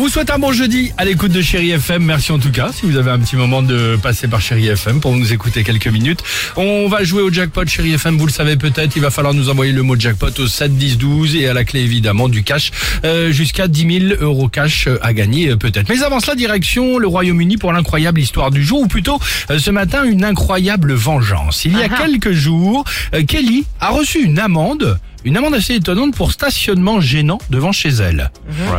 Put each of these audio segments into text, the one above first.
Vous souhaite un bon jeudi à l'écoute de Chéri FM. Merci en tout cas si vous avez un petit moment de passer par Chéri FM pour nous écouter quelques minutes. On va jouer au jackpot Chéri FM, vous le savez peut-être. Il va falloir nous envoyer le mot jackpot au 7 10 12 et à la clé évidemment du cash euh, jusqu'à 10 000 euros cash euh, à gagner euh, peut-être. Mais avant cela, direction le Royaume-Uni pour l'incroyable histoire du jour ou plutôt euh, ce matin une incroyable vengeance. Il y a quelques jours, euh, Kelly a reçu une amende. Une amende assez étonnante pour stationnement gênant devant chez elle.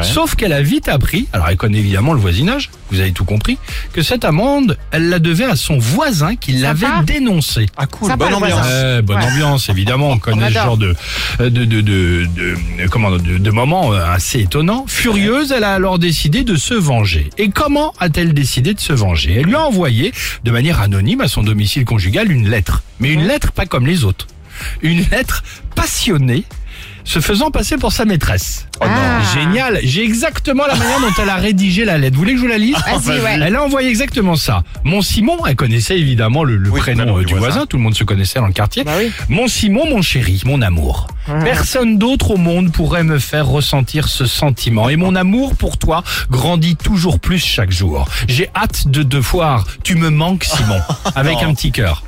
Sauf qu'elle a vite appris, alors elle connaît évidemment le voisinage, vous avez tout compris, que cette amende, elle la devait à son voisin qui l'avait dénoncé. Ah cool, bonne ambiance. Ouais, bonne ambiance, évidemment. On connaît ce genre de, de, de, de, de- comment, de, de moments euh, assez étonnants. Furieuse, elle a alors décidé de se venger. Et comment a-t-elle décidé de se venger? Elle lui a envoyé, de manière anonyme, à son domicile conjugal, une lettre. Mais une lettre pas comme les autres. Une lettre passionnée, se faisant passer pour sa maîtresse. Oh non. Génial. J'ai exactement la manière dont elle a rédigé la lettre. Vous voulez que je vous la lise Elle a envoyé exactement ça. Mon Simon, elle connaissait évidemment le, le Oui, prénom euh, du voisin. voisin. Tout le monde se connaissait dans le quartier. Mon Simon, mon chéri, mon amour. Personne d'autre au monde pourrait me faire ressentir ce sentiment. Et mon amour pour toi grandit toujours plus chaque jour. J'ai hâte de te voir. Tu me manques, Simon. Avec un petit cœur.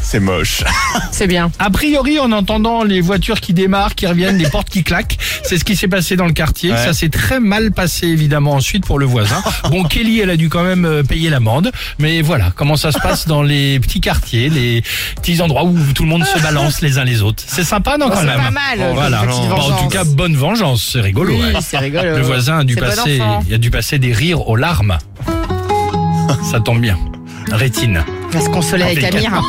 C'est moche. C'est bien. A priori, en entendant les voitures qui démarrent, qui reviennent, les portes qui claquent, c'est ce qui s'est passé dans le quartier. Ouais. Ça s'est très mal passé évidemment ensuite pour le voisin. Bon, Kelly, elle a dû quand même euh, payer l'amende, mais voilà comment ça se passe dans les petits quartiers, les petits endroits où tout le monde se balance les uns les autres. C'est sympa, non quand c'est même. pas mal, Voilà. Bon, en tout cas, bonne vengeance, c'est rigolo. Oui, ouais. c'est rigolo. Le voisin a dû C'est bon passer, il a dû passer des rires aux larmes. ça tombe bien. Rétine. On va se consoler avec. Amir.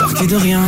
parti de rien.